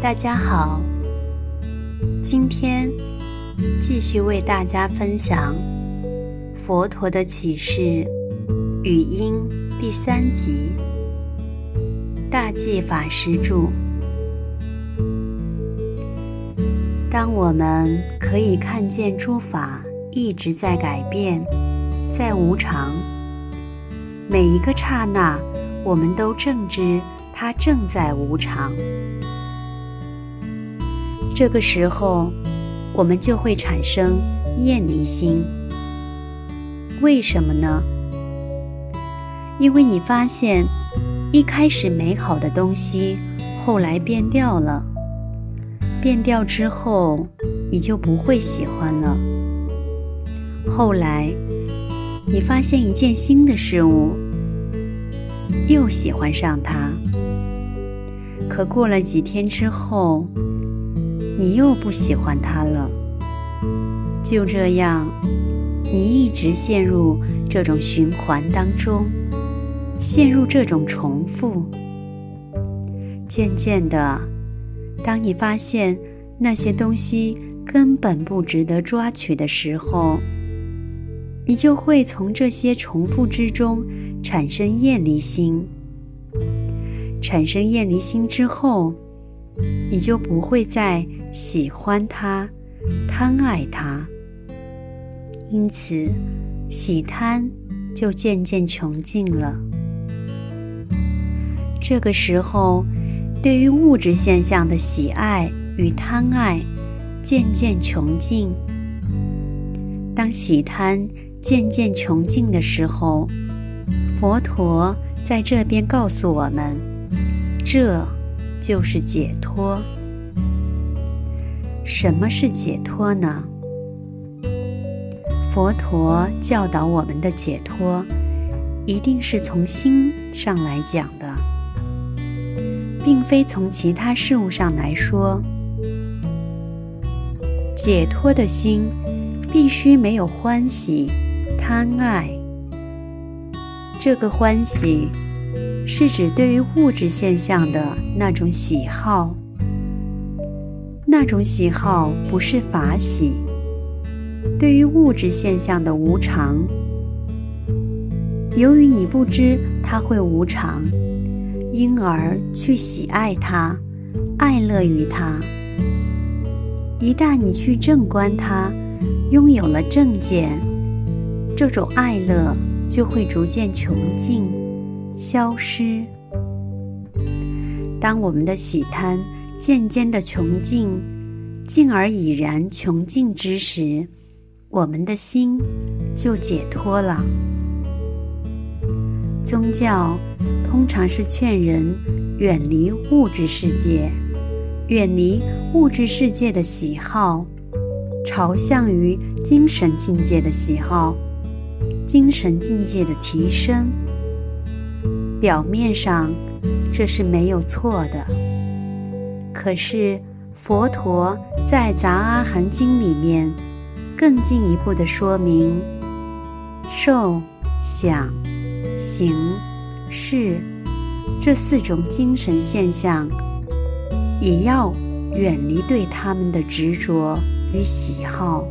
大家好，今天继续为大家分享佛陀的启示语音第三集，大寂法师著。当我们可以看见诸法一直在改变，在无常，每一个刹那，我们都正知。它正在无常，这个时候，我们就会产生厌离心。为什么呢？因为你发现，一开始美好的东西，后来变掉了，变掉之后，你就不会喜欢了。后来，你发现一件新的事物，又喜欢上它。可过了几天之后，你又不喜欢它了。就这样，你一直陷入这种循环当中，陷入这种重复。渐渐的，当你发现那些东西根本不值得抓取的时候，你就会从这些重复之中产生厌离心。产生厌离心之后，你就不会再喜欢它、贪爱它，因此喜贪就渐渐穷尽了。这个时候，对于物质现象的喜爱与贪爱渐渐穷尽。当喜贪渐渐穷尽的时候，佛陀在这边告诉我们。这就是解脱。什么是解脱呢？佛陀教导我们的解脱，一定是从心上来讲的，并非从其他事物上来说。解脱的心必须没有欢喜、贪爱。这个欢喜。是指对于物质现象的那种喜好，那种喜好不是法喜。对于物质现象的无常，由于你不知它会无常，因而去喜爱它，爱乐于它。一旦你去正观它，拥有了正见，这种爱乐就会逐渐穷尽。消失。当我们的喜贪渐渐的穷尽，进而已然穷尽之时，我们的心就解脱了。宗教通常是劝人远离物质世界，远离物质世界的喜好，朝向于精神境界的喜好，精神境界的提升。表面上这是没有错的，可是佛陀在《杂阿含经》里面更进一步的说明，受、想、行、识这四种精神现象，也要远离对他们的执着与喜好。